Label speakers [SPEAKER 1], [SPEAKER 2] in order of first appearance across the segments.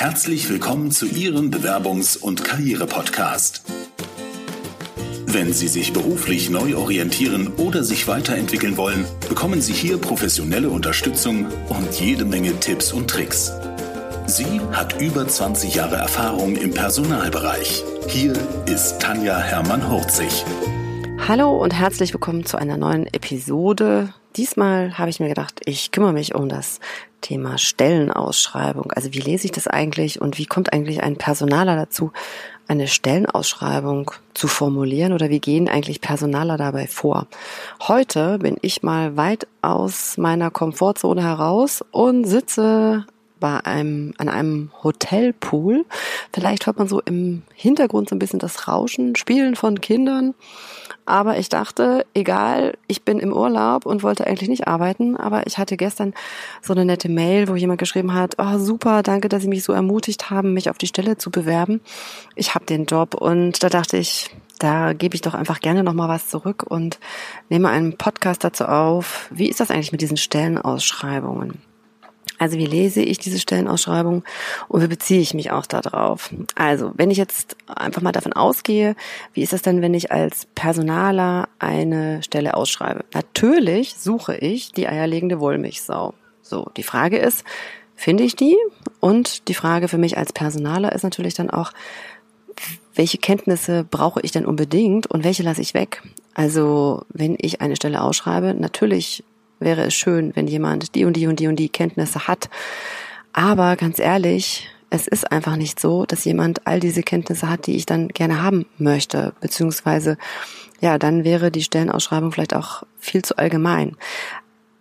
[SPEAKER 1] Herzlich willkommen zu Ihrem Bewerbungs- und Karriere-Podcast. Wenn Sie sich beruflich neu orientieren oder sich weiterentwickeln wollen, bekommen Sie hier professionelle Unterstützung und jede Menge Tipps und Tricks. Sie hat über 20 Jahre Erfahrung im Personalbereich. Hier ist Tanja Hermann-Hurzig.
[SPEAKER 2] Hallo und herzlich willkommen zu einer neuen Episode. Diesmal habe ich mir gedacht, ich kümmere mich um das Thema Stellenausschreibung. Also wie lese ich das eigentlich und wie kommt eigentlich ein Personaler dazu, eine Stellenausschreibung zu formulieren oder wie gehen eigentlich Personaler dabei vor? Heute bin ich mal weit aus meiner Komfortzone heraus und sitze bei einem, an einem Hotelpool. Vielleicht hört man so im Hintergrund so ein bisschen das Rauschen, Spielen von Kindern. Aber ich dachte, egal, ich bin im Urlaub und wollte eigentlich nicht arbeiten, aber ich hatte gestern so eine nette Mail, wo jemand geschrieben hat, oh super, danke, dass Sie mich so ermutigt haben, mich auf die Stelle zu bewerben. Ich habe den Job und da dachte ich, da gebe ich doch einfach gerne nochmal was zurück und nehme einen Podcast dazu auf. Wie ist das eigentlich mit diesen Stellenausschreibungen? Also wie lese ich diese Stellenausschreibung und wie beziehe ich mich auch darauf? Also wenn ich jetzt einfach mal davon ausgehe, wie ist das denn, wenn ich als Personaler eine Stelle ausschreibe? Natürlich suche ich die eierlegende Wollmilchsau. So, die Frage ist, finde ich die? Und die Frage für mich als Personaler ist natürlich dann auch, welche Kenntnisse brauche ich denn unbedingt und welche lasse ich weg? Also, wenn ich eine Stelle ausschreibe, natürlich wäre es schön, wenn jemand die und die und die und die Kenntnisse hat. Aber ganz ehrlich, es ist einfach nicht so, dass jemand all diese Kenntnisse hat, die ich dann gerne haben möchte, beziehungsweise ja, dann wäre die Stellenausschreibung vielleicht auch viel zu allgemein.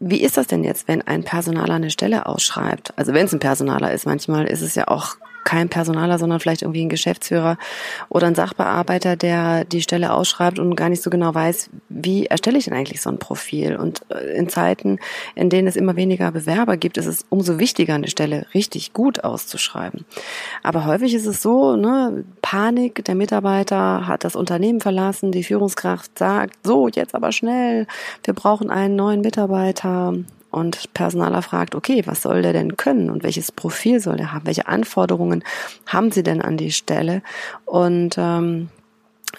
[SPEAKER 2] Wie ist das denn jetzt, wenn ein Personaler eine Stelle ausschreibt? Also wenn es ein Personaler ist, manchmal ist es ja auch kein Personaler, sondern vielleicht irgendwie ein Geschäftsführer oder ein Sachbearbeiter, der die Stelle ausschreibt und gar nicht so genau weiß, wie erstelle ich denn eigentlich so ein Profil. Und äh, in Zeiten, in denen es immer weniger Bewerber gibt, ist es umso wichtiger, eine Stelle richtig gut auszuschreiben. Aber häufig ist es so, ne, Panik, der Mitarbeiter hat das Unternehmen verlassen, die Führungskraft sagt, so, jetzt aber schnell, wir brauchen einen neuen Mitarbeiter und Personaler fragt, okay, was soll der denn können und welches Profil soll der haben? Welche Anforderungen haben sie denn an die Stelle? Und ähm,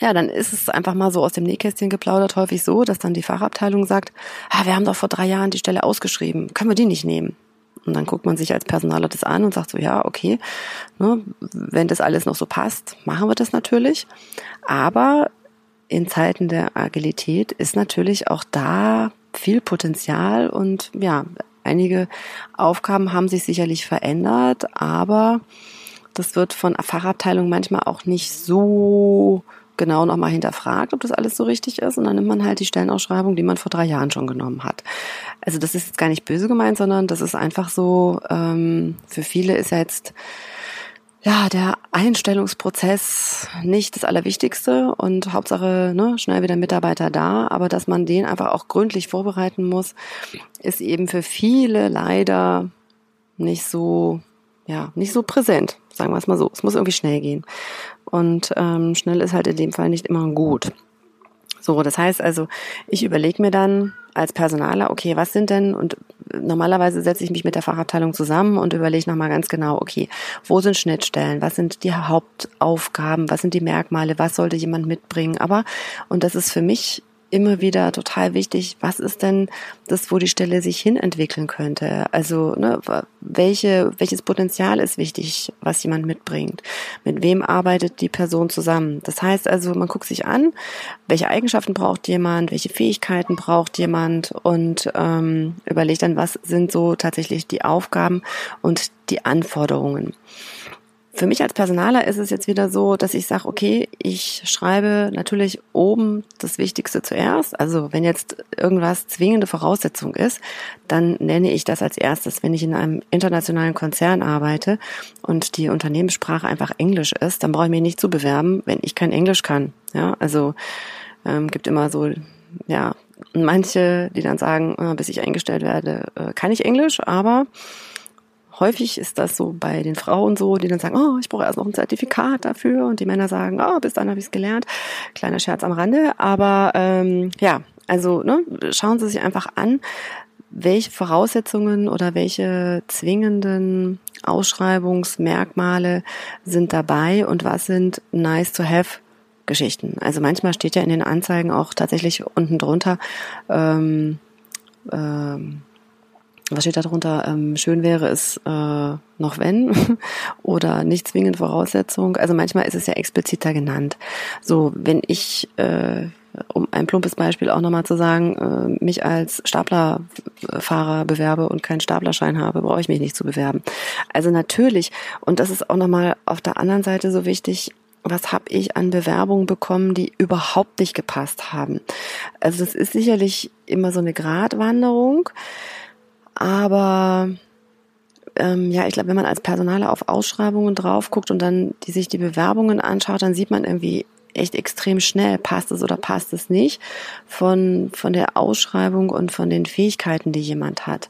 [SPEAKER 2] ja, dann ist es einfach mal so aus dem Nähkästchen geplaudert, häufig so, dass dann die Fachabteilung sagt, ah, wir haben doch vor drei Jahren die Stelle ausgeschrieben, können wir die nicht nehmen? Und dann guckt man sich als Personaler das an und sagt so, ja, okay, ne, wenn das alles noch so passt, machen wir das natürlich. Aber in Zeiten der Agilität ist natürlich auch da viel Potenzial und ja, einige Aufgaben haben sich sicherlich verändert, aber das wird von Fachabteilungen manchmal auch nicht so genau nochmal hinterfragt, ob das alles so richtig ist. Und dann nimmt man halt die Stellenausschreibung, die man vor drei Jahren schon genommen hat. Also das ist jetzt gar nicht böse gemeint, sondern das ist einfach so, ähm, für viele ist ja jetzt ja, der Einstellungsprozess nicht das Allerwichtigste und Hauptsache ne, schnell wieder Mitarbeiter da, aber dass man den einfach auch gründlich vorbereiten muss, ist eben für viele leider nicht so, ja, nicht so präsent, sagen wir es mal so. Es muss irgendwie schnell gehen. Und ähm, schnell ist halt in dem Fall nicht immer gut. So, das heißt also, ich überlege mir dann als Personaler, okay, was sind denn, und normalerweise setze ich mich mit der Fachabteilung zusammen und überlege nochmal ganz genau, okay, wo sind Schnittstellen, was sind die Hauptaufgaben, was sind die Merkmale, was sollte jemand mitbringen, aber, und das ist für mich immer wieder total wichtig, was ist denn das, wo die Stelle sich hin entwickeln könnte? Also, ne, welche, welches Potenzial ist wichtig, was jemand mitbringt? Mit wem arbeitet die Person zusammen? Das heißt also, man guckt sich an, welche Eigenschaften braucht jemand, welche Fähigkeiten braucht jemand und ähm, überlegt dann, was sind so tatsächlich die Aufgaben und die Anforderungen. Für mich als Personaler ist es jetzt wieder so, dass ich sage, okay, ich schreibe natürlich oben das Wichtigste zuerst. Also wenn jetzt irgendwas zwingende Voraussetzung ist, dann nenne ich das als erstes. Wenn ich in einem internationalen Konzern arbeite und die Unternehmenssprache einfach Englisch ist, dann brauche ich mich nicht zu bewerben, wenn ich kein Englisch kann. Ja, also ähm, gibt immer so, ja, manche, die dann sagen, äh, bis ich eingestellt werde, äh, kann ich Englisch, aber häufig ist das so bei den Frauen so, die dann sagen, oh, ich brauche erst noch ein Zertifikat dafür und die Männer sagen, oh, bis dann habe ich es gelernt. Kleiner Scherz am Rande, aber ähm, ja, also ne, schauen Sie sich einfach an, welche Voraussetzungen oder welche zwingenden Ausschreibungsmerkmale sind dabei und was sind nice to have Geschichten. Also manchmal steht ja in den Anzeigen auch tatsächlich unten drunter, ähm, ähm, was steht da drunter? Ähm, schön wäre es äh, noch wenn oder nicht zwingend Voraussetzung. Also manchmal ist es ja expliziter genannt. So, wenn ich äh, um ein plumpes Beispiel auch nochmal zu sagen, äh, mich als Staplerfahrer bewerbe und keinen Staplerschein habe, brauche ich mich nicht zu bewerben. Also natürlich, und das ist auch nochmal auf der anderen Seite so wichtig, was habe ich an Bewerbungen bekommen, die überhaupt nicht gepasst haben. Also das ist sicherlich immer so eine Gratwanderung, aber ähm, ja, ich glaube, wenn man als Personaler auf Ausschreibungen drauf guckt und dann die sich die Bewerbungen anschaut, dann sieht man irgendwie echt extrem schnell, passt es oder passt es nicht, von, von der Ausschreibung und von den Fähigkeiten, die jemand hat.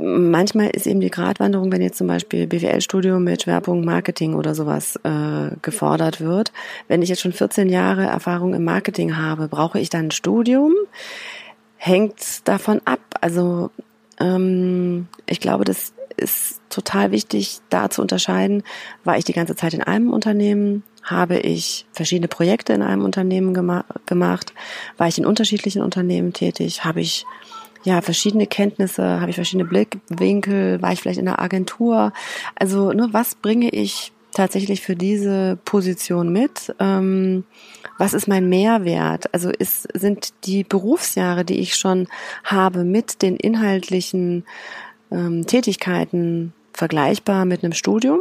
[SPEAKER 2] Manchmal ist eben die Gratwanderung, wenn jetzt zum Beispiel BWL-Studium mit Schwerpunkt Marketing oder sowas äh, gefordert wird. Wenn ich jetzt schon 14 Jahre Erfahrung im Marketing habe, brauche ich dann ein Studium? Hängt davon ab. Also ähm, ich glaube, das ist total wichtig, da zu unterscheiden, war ich die ganze Zeit in einem Unternehmen, habe ich verschiedene Projekte in einem Unternehmen gema gemacht, war ich in unterschiedlichen Unternehmen tätig, habe ich ja verschiedene Kenntnisse, habe ich verschiedene Blickwinkel, war ich vielleicht in einer Agentur. Also, ne, was bringe ich tatsächlich für diese Position mit? Ähm, was ist mein Mehrwert? Also ist, sind die Berufsjahre, die ich schon habe, mit den inhaltlichen ähm, Tätigkeiten vergleichbar mit einem Studium?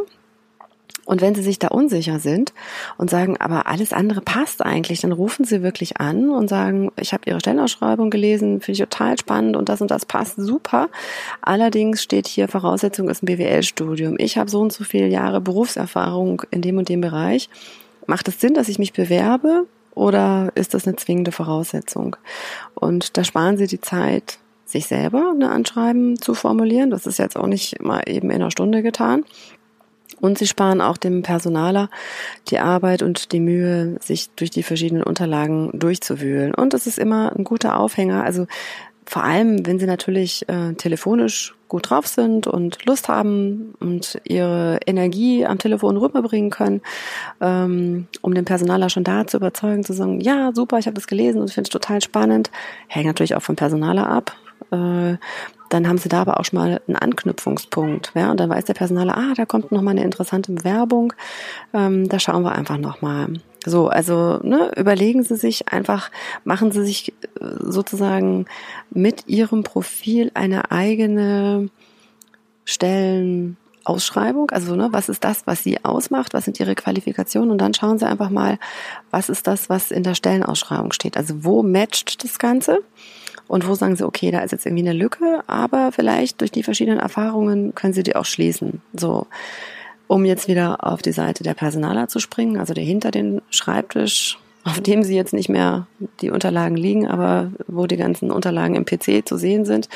[SPEAKER 2] Und wenn Sie sich da unsicher sind und sagen, aber alles andere passt eigentlich, dann rufen Sie wirklich an und sagen, ich habe Ihre Stellenausschreibung gelesen, finde ich total spannend und das und das passt super. Allerdings steht hier, Voraussetzung ist ein BWL-Studium. Ich habe so und so viele Jahre Berufserfahrung in dem und dem Bereich. Macht es Sinn, dass ich mich bewerbe oder ist das eine zwingende Voraussetzung? Und da sparen Sie die Zeit, sich selber eine Anschreiben zu formulieren. Das ist jetzt auch nicht mal eben in einer Stunde getan. Und sie sparen auch dem Personaler die Arbeit und die Mühe, sich durch die verschiedenen Unterlagen durchzuwühlen. Und es ist immer ein guter Aufhänger. Also vor allem, wenn sie natürlich äh, telefonisch gut drauf sind und Lust haben und ihre Energie am Telefon rüberbringen können, ähm, um den Personaler schon da zu überzeugen, zu sagen, ja, super, ich habe das gelesen und finde es total spannend. Hängt natürlich auch vom Personaler ab. Äh, dann haben sie da aber auch schon mal einen Anknüpfungspunkt. Ja? Und dann weiß der Personaler, ah, da kommt noch mal eine interessante Bewerbung. Ähm, da schauen wir einfach noch mal. So, also ne, überlegen Sie sich einfach, machen Sie sich äh, sozusagen mit Ihrem Profil eine eigene Stellenausschreibung. Also ne, was ist das, was Sie ausmacht? Was sind Ihre Qualifikationen? Und dann schauen Sie einfach mal, was ist das, was in der Stellenausschreibung steht. Also wo matcht das Ganze? Und wo sagen Sie, okay, da ist jetzt irgendwie eine Lücke, aber vielleicht durch die verschiedenen Erfahrungen können Sie die auch schließen. So, um jetzt wieder auf die Seite der Personaler zu springen, also der hinter den Schreibtisch, auf dem Sie jetzt nicht mehr die Unterlagen liegen, aber wo die ganzen Unterlagen im PC zu sehen sind.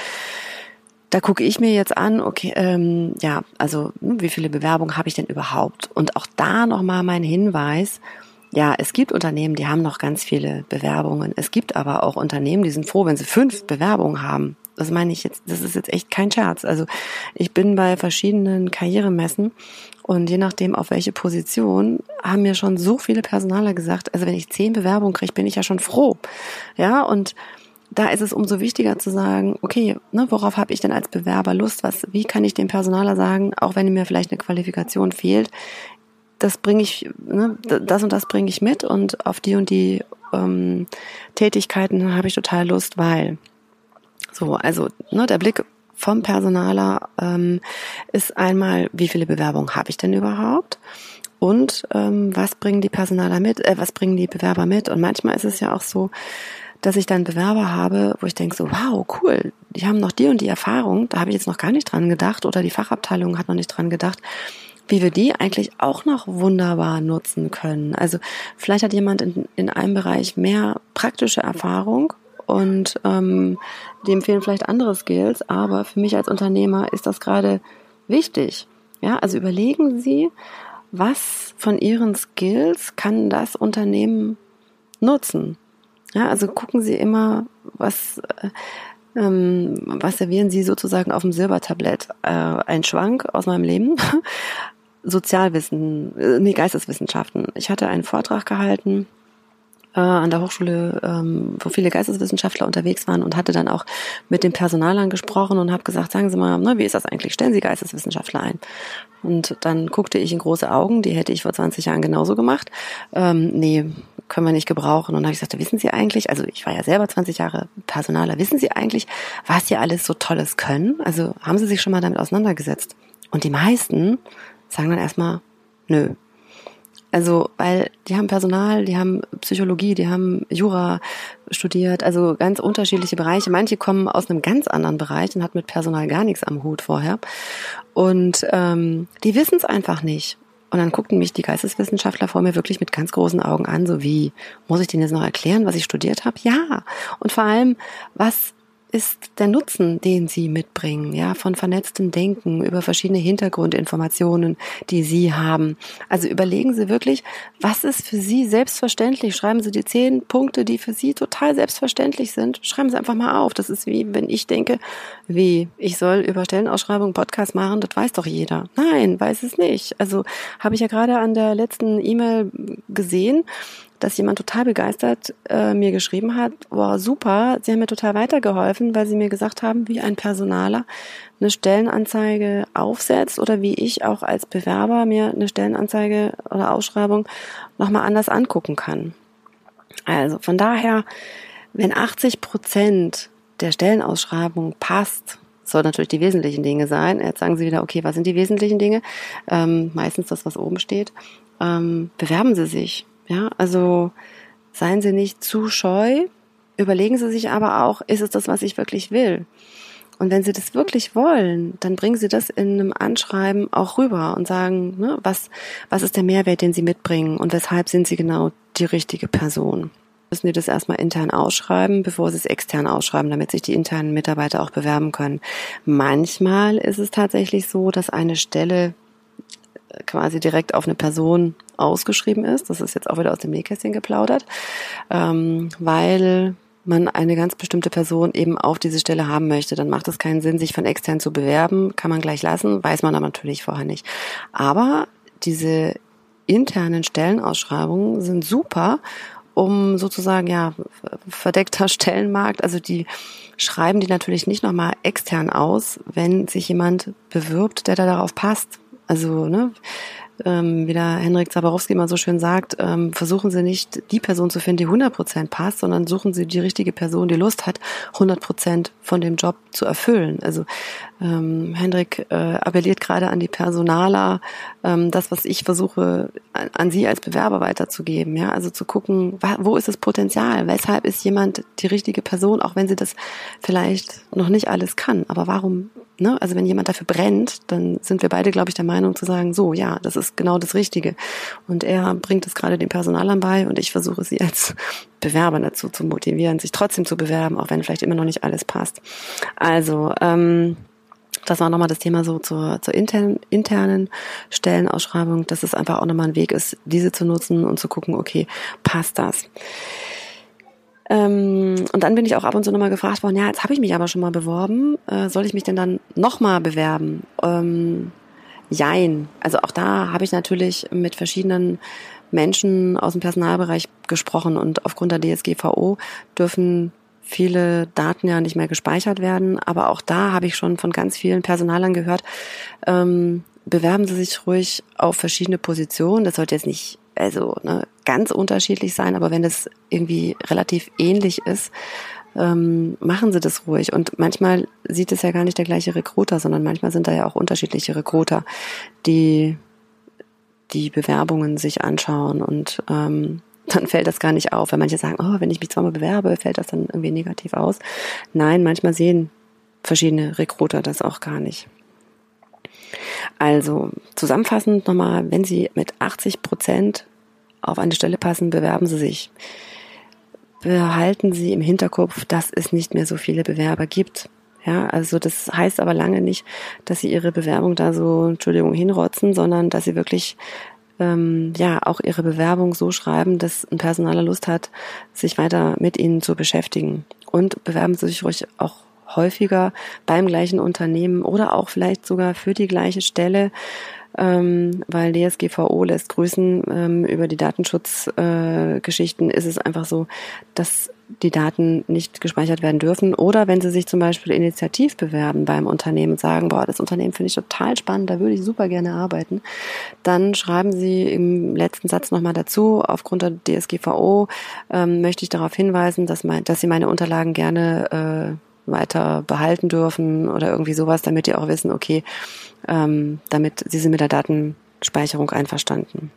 [SPEAKER 2] Da gucke ich mir jetzt an, okay, ähm, ja, also hm, wie viele Bewerbungen habe ich denn überhaupt? Und auch da nochmal mein Hinweis, ja, es gibt Unternehmen, die haben noch ganz viele Bewerbungen. Es gibt aber auch Unternehmen, die sind froh, wenn sie fünf Bewerbungen haben. Das meine ich jetzt, das ist jetzt echt kein Scherz. Also ich bin bei verschiedenen Karrieremessen und je nachdem, auf welche Position, haben mir schon so viele Personaler gesagt, also wenn ich zehn Bewerbungen kriege, bin ich ja schon froh. Ja, und da ist es umso wichtiger zu sagen, okay, ne, worauf habe ich denn als Bewerber Lust? Was, wie kann ich dem Personaler sagen, auch wenn mir vielleicht eine Qualifikation fehlt, das bringe ich, ne, das und das bringe ich mit und auf die und die ähm, Tätigkeiten habe ich total Lust, weil so, also ne, der Blick vom Personaler ähm, ist einmal, wie viele Bewerbungen habe ich denn überhaupt? Und ähm, was bringen die Personaler mit, äh, was bringen die Bewerber mit? Und manchmal ist es ja auch so, dass ich dann Bewerber habe, wo ich denke so, wow, cool, die haben noch die und die Erfahrung, da habe ich jetzt noch gar nicht dran gedacht oder die Fachabteilung hat noch nicht dran gedacht wie wir die eigentlich auch noch wunderbar nutzen können. Also vielleicht hat jemand in, in einem Bereich mehr praktische Erfahrung und ähm, dem fehlen vielleicht andere Skills, aber für mich als Unternehmer ist das gerade wichtig. Ja, also überlegen Sie, was von Ihren Skills kann das Unternehmen nutzen? Ja, also gucken Sie immer, was, äh, ähm, was servieren Sie sozusagen auf dem Silbertablett? Äh, ein Schwank aus meinem Leben. Sozialwissen, äh, nee, Geisteswissenschaften. Ich hatte einen Vortrag gehalten äh, an der Hochschule, ähm, wo viele Geisteswissenschaftler unterwegs waren und hatte dann auch mit dem Personal gesprochen und habe gesagt, sagen Sie mal, ne, wie ist das eigentlich? Stellen Sie Geisteswissenschaftler ein. Und dann guckte ich in große Augen, die hätte ich vor 20 Jahren genauso gemacht. Ähm, nee, können wir nicht gebrauchen. Und dann habe ich gesagt, wissen Sie eigentlich, also ich war ja selber 20 Jahre Personaler, wissen Sie eigentlich, was Sie alles so Tolles können? Also haben Sie sich schon mal damit auseinandergesetzt? Und die meisten sagen dann erstmal, nö, also, weil die haben Personal, die haben Psychologie, die haben Jura studiert, also ganz unterschiedliche Bereiche. Manche kommen aus einem ganz anderen Bereich und hat mit Personal gar nichts am Hut vorher. Und ähm, die wissen es einfach nicht. Und dann guckten mich die Geisteswissenschaftler vor mir wirklich mit ganz großen Augen an, so wie, muss ich denen jetzt noch erklären, was ich studiert habe? Ja. Und vor allem, was ist der Nutzen, den Sie mitbringen, ja, von vernetztem Denken über verschiedene Hintergrundinformationen, die Sie haben. Also überlegen Sie wirklich, was ist für Sie selbstverständlich? Schreiben Sie die zehn Punkte, die für Sie total selbstverständlich sind. Schreiben Sie einfach mal auf. Das ist wie, wenn ich denke, wie, ich soll über Stellenausschreibungen Podcast machen, das weiß doch jeder. Nein, weiß es nicht. Also habe ich ja gerade an der letzten E-Mail gesehen, dass jemand total begeistert äh, mir geschrieben hat, wow, super, Sie haben mir total weitergeholfen, weil Sie mir gesagt haben, wie ein Personaler eine Stellenanzeige aufsetzt oder wie ich auch als Bewerber mir eine Stellenanzeige oder Ausschreibung nochmal anders angucken kann. Also von daher, wenn 80 Prozent der Stellenausschreibung passt, soll natürlich die wesentlichen Dinge sein. Jetzt sagen Sie wieder, okay, was sind die wesentlichen Dinge? Ähm, meistens das, was oben steht. Ähm, bewerben Sie sich. Ja, also seien Sie nicht zu scheu. Überlegen Sie sich aber auch, ist es das, was ich wirklich will? Und wenn Sie das wirklich wollen, dann bringen Sie das in einem Anschreiben auch rüber und sagen, ne, was, was ist der Mehrwert, den Sie mitbringen und weshalb sind Sie genau die richtige Person? Müssen die das erstmal intern ausschreiben, bevor sie es extern ausschreiben, damit sich die internen Mitarbeiter auch bewerben können. Manchmal ist es tatsächlich so, dass eine Stelle quasi direkt auf eine Person ausgeschrieben ist. Das ist jetzt auch wieder aus dem Nähkästchen geplaudert, ähm, weil man eine ganz bestimmte Person eben auf diese Stelle haben möchte, dann macht es keinen Sinn, sich von extern zu bewerben, kann man gleich lassen, weiß man aber natürlich vorher nicht. Aber diese internen Stellenausschreibungen sind super, um sozusagen ja verdeckter Stellenmarkt, also die schreiben die natürlich nicht nochmal extern aus, wenn sich jemand bewirbt, der da darauf passt. Also, ne, ähm, wie der Henrik Zabarowski immer so schön sagt, ähm, versuchen Sie nicht die Person zu finden, die 100% passt, sondern suchen Sie die richtige Person, die Lust hat, 100% von dem Job zu erfüllen. Also ähm, Hendrik äh, appelliert gerade an die Personaler, ähm, das, was ich versuche, an, an Sie als Bewerber weiterzugeben. Ja, also zu gucken, wo ist das Potenzial? Weshalb ist jemand die richtige Person, auch wenn sie das vielleicht noch nicht alles kann? Aber warum? Ne? Also wenn jemand dafür brennt, dann sind wir beide, glaube ich, der Meinung zu sagen, so, ja, das ist genau das Richtige. Und er bringt es gerade den Personalern bei und ich versuche sie als Bewerber dazu zu motivieren, sich trotzdem zu bewerben, auch wenn vielleicht immer noch nicht alles passt. Also ähm, das war nochmal das Thema so zur, zur internen, internen Stellenausschreibung, dass es einfach auch nochmal ein Weg ist, diese zu nutzen und zu gucken, okay, passt das? Ähm, und dann bin ich auch ab und zu nochmal gefragt worden, ja, jetzt habe ich mich aber schon mal beworben, äh, soll ich mich denn dann nochmal bewerben? Ähm, jein. Also auch da habe ich natürlich mit verschiedenen Menschen aus dem Personalbereich gesprochen und aufgrund der DSGVO dürfen viele Daten ja nicht mehr gespeichert werden. Aber auch da habe ich schon von ganz vielen Personalern gehört, ähm, bewerben Sie sich ruhig auf verschiedene Positionen. Das sollte jetzt nicht also ne, ganz unterschiedlich sein, aber wenn es irgendwie relativ ähnlich ist, ähm, machen Sie das ruhig. Und manchmal sieht es ja gar nicht der gleiche Recruiter, sondern manchmal sind da ja auch unterschiedliche Recruiter, die die Bewerbungen sich anschauen und ähm, dann fällt das gar nicht auf. Weil manche sagen, oh, wenn ich mich zweimal bewerbe, fällt das dann irgendwie negativ aus. Nein, manchmal sehen verschiedene Recruiter das auch gar nicht. Also zusammenfassend nochmal, wenn Sie mit 80 Prozent auf eine Stelle passen, bewerben Sie sich. Behalten Sie im Hinterkopf, dass es nicht mehr so viele Bewerber gibt. Ja, also das heißt aber lange nicht, dass Sie Ihre Bewerbung da so, Entschuldigung, hinrotzen, sondern dass Sie wirklich ähm, ja auch ihre Bewerbung so schreiben, dass ein Personaler Lust hat, sich weiter mit ihnen zu beschäftigen. Und bewerben Sie sich ruhig auch häufiger beim gleichen Unternehmen oder auch vielleicht sogar für die gleiche Stelle ähm, weil DSGVO lässt grüßen. Ähm, über die Datenschutzgeschichten äh, ist es einfach so, dass die Daten nicht gespeichert werden dürfen. Oder wenn Sie sich zum Beispiel initiativ bewerben beim Unternehmen und sagen, boah, das Unternehmen finde ich total spannend, da würde ich super gerne arbeiten, dann schreiben Sie im letzten Satz nochmal dazu, aufgrund der DSGVO ähm, möchte ich darauf hinweisen, dass, mein, dass Sie meine Unterlagen gerne äh, weiter behalten dürfen oder irgendwie sowas, damit die auch wissen, okay, ähm, damit Sie sind mit der Datenspeicherung einverstanden.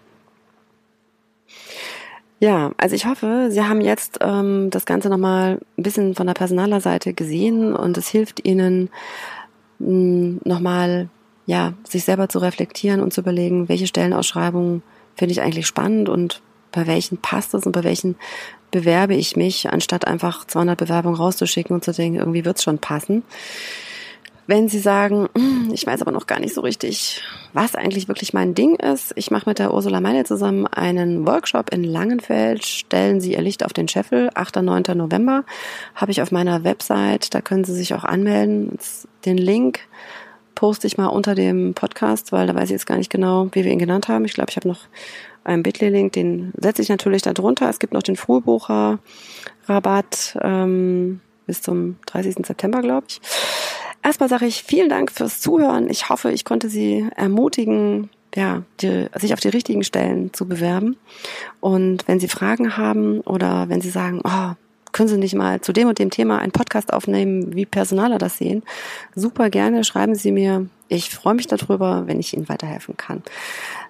[SPEAKER 2] Ja, also ich hoffe, Sie haben jetzt ähm, das Ganze nochmal ein bisschen von der Personalerseite gesehen und es hilft Ihnen hm, nochmal, ja, sich selber zu reflektieren und zu überlegen, welche Stellenausschreibungen finde ich eigentlich spannend und bei welchen passt es und bei welchen bewerbe ich mich, anstatt einfach 200 Bewerbungen rauszuschicken und zu denken, irgendwie wird es schon passen. Wenn Sie sagen, hm, ich weiß aber noch gar nicht so richtig, was eigentlich wirklich mein Ding ist, ich mache mit der Ursula Meile zusammen einen Workshop in Langenfeld. Stellen Sie Ihr Licht auf den Scheffel, 8. und 9. November, habe ich auf meiner Website, da können Sie sich auch anmelden. Den Link poste ich mal unter dem Podcast, weil da weiß ich jetzt gar nicht genau, wie wir ihn genannt haben. Ich glaube, ich habe noch einen Bitly-Link, den setze ich natürlich da drunter. Es gibt noch den Frühbucher-Rabatt ähm, bis zum 30. September, glaube ich. Erstmal sage ich vielen Dank fürs Zuhören. Ich hoffe, ich konnte Sie ermutigen, ja, die, sich auf die richtigen Stellen zu bewerben. Und wenn Sie Fragen haben oder wenn Sie sagen, oh, können Sie nicht mal zu dem und dem Thema einen Podcast aufnehmen, wie Personaler das sehen, super gerne, schreiben Sie mir. Ich freue mich darüber, wenn ich Ihnen weiterhelfen kann.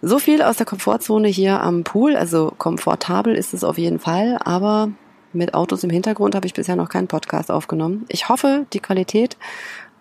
[SPEAKER 2] So viel aus der Komfortzone hier am Pool. Also komfortabel ist es auf jeden Fall, aber mit Autos im Hintergrund habe ich bisher noch keinen Podcast aufgenommen. Ich hoffe, die Qualität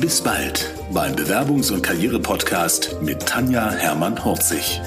[SPEAKER 1] Bis bald beim Bewerbungs- und Karriere-Podcast mit Tanja Hermann-Horzig.